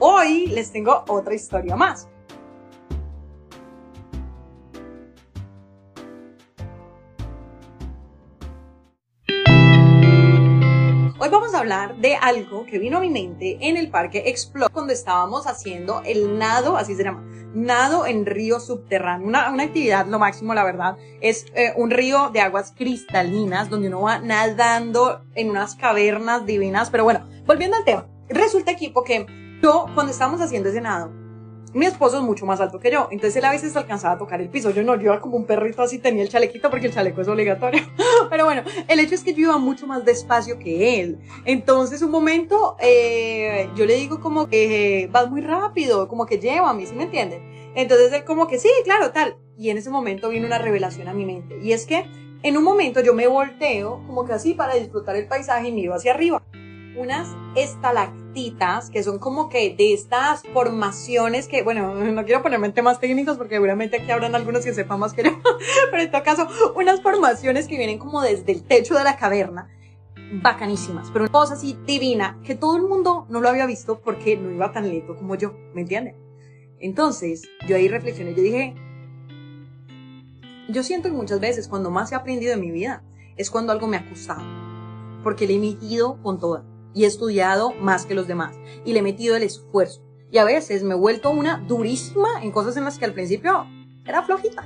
Hoy les tengo otra historia más. Hoy vamos a hablar de algo que vino a mi mente en el parque Explore cuando estábamos haciendo el nado, así se llama, nado en río subterráneo. Una, actividad, lo máximo, la verdad, es eh, un río de aguas cristalinas donde uno va nadando en unas cavernas divinas. Pero bueno, volviendo al tema, resulta equipo que yo, cuando estábamos haciendo ese nado, mi esposo es mucho más alto que yo, entonces él a veces alcanzaba a tocar el piso. Yo no, yo iba como un perrito así, tenía el chalequito porque el chaleco es obligatorio. Pero bueno, el hecho es que yo iba mucho más despacio que él. Entonces, un momento, eh, yo le digo como que vas muy rápido, como que mí, ¿sí me entienden? Entonces él como que sí, claro, tal. Y en ese momento vino una revelación a mi mente. Y es que en un momento yo me volteo como que así para disfrutar el paisaje y me iba hacia arriba unas estalactitas que son como que de estas formaciones que, bueno, no quiero ponerme en temas técnicos porque seguramente aquí habrán algunos que sepan más que yo, pero en todo caso, unas formaciones que vienen como desde el techo de la caverna, bacanísimas, pero una cosa así divina que todo el mundo no lo había visto porque no iba tan lento como yo, ¿me entienden? Entonces, yo ahí reflexioné, yo dije, yo siento que muchas veces cuando más he aprendido en mi vida es cuando algo me ha costado, porque le he metido con toda y he estudiado más que los demás y le he metido el esfuerzo. Y a veces me he vuelto una durísima en cosas en las que al principio era flojita.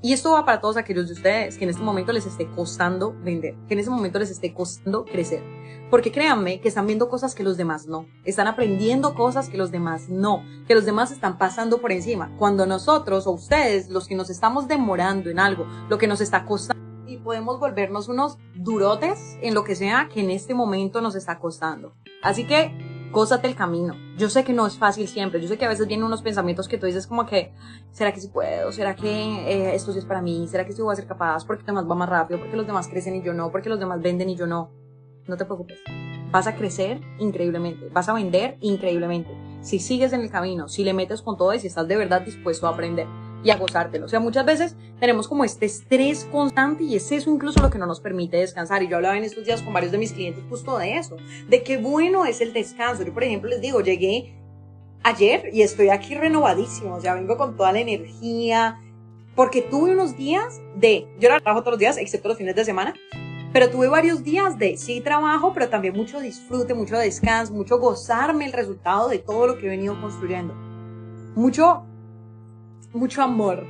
Y esto va para todos aquellos de ustedes que en este momento les esté costando vender, que en este momento les esté costando crecer. Porque créanme que están viendo cosas que los demás no. Están aprendiendo cosas que los demás no. Que los demás están pasando por encima. Cuando nosotros o ustedes, los que nos estamos demorando en algo, lo que nos está costando y podemos volvernos unos durotes en lo que sea que en este momento nos está costando. Así que, cósate el camino. Yo sé que no es fácil siempre. Yo sé que a veces vienen unos pensamientos que tú dices como que, ¿será que sí puedo? ¿Será que eh, esto sí es para mí? ¿Será que sí voy a ser capaz? Porque los demás va más rápido, porque los demás crecen y yo no, porque los demás venden y yo no. No te preocupes. Vas a crecer increíblemente. Vas a vender increíblemente. Si sigues en el camino, si le metes con todo y si estás de verdad dispuesto a aprender y a gozártelo. O sea, muchas veces tenemos como este estrés constante y es eso incluso lo que no nos permite descansar. Y yo hablaba en estos días con varios de mis clientes justo de eso, de qué bueno es el descanso. Yo, por ejemplo, les digo, llegué ayer y estoy aquí renovadísimo, o sea, vengo con toda la energía, porque tuve unos días de, yo no trabajo todos los días, excepto los fines de semana, pero tuve varios días de sí trabajo, pero también mucho disfrute, mucho descanso, mucho gozarme el resultado de todo lo que he venido construyendo. Mucho mucho amor,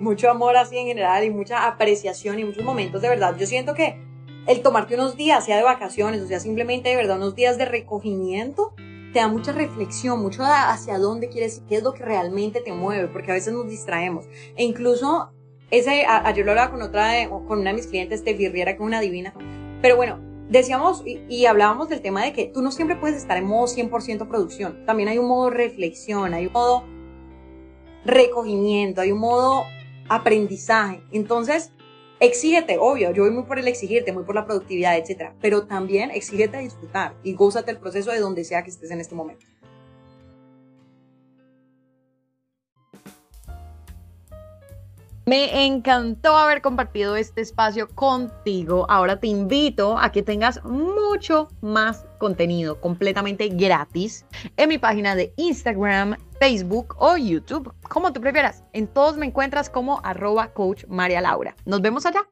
mucho amor así en general y mucha apreciación y muchos momentos de verdad. Yo siento que el tomarte unos días, sea de vacaciones, o sea, simplemente de verdad unos días de recogimiento, te da mucha reflexión, mucho hacia dónde quieres y qué es lo que realmente te mueve, porque a veces nos distraemos. E incluso, ese, ayer lo hablaba con otra, con una de mis clientes, Tefi Riera, que es una divina, pero bueno, decíamos y, y, hablábamos del tema de que tú no siempre puedes estar en modo 100% producción. También hay un modo reflexión, hay un modo recogimiento, hay un modo aprendizaje. Entonces, exígete, obvio, yo voy muy por el exigirte, muy por la productividad, etcétera, pero también exígete disfrutar y gózate el proceso de donde sea que estés en este momento. Me encantó haber compartido este espacio contigo. Ahora te invito a que tengas mucho más contenido completamente gratis en mi página de Instagram, Facebook o YouTube, como tú prefieras. En todos me encuentras como arroba coach María Laura. Nos vemos allá.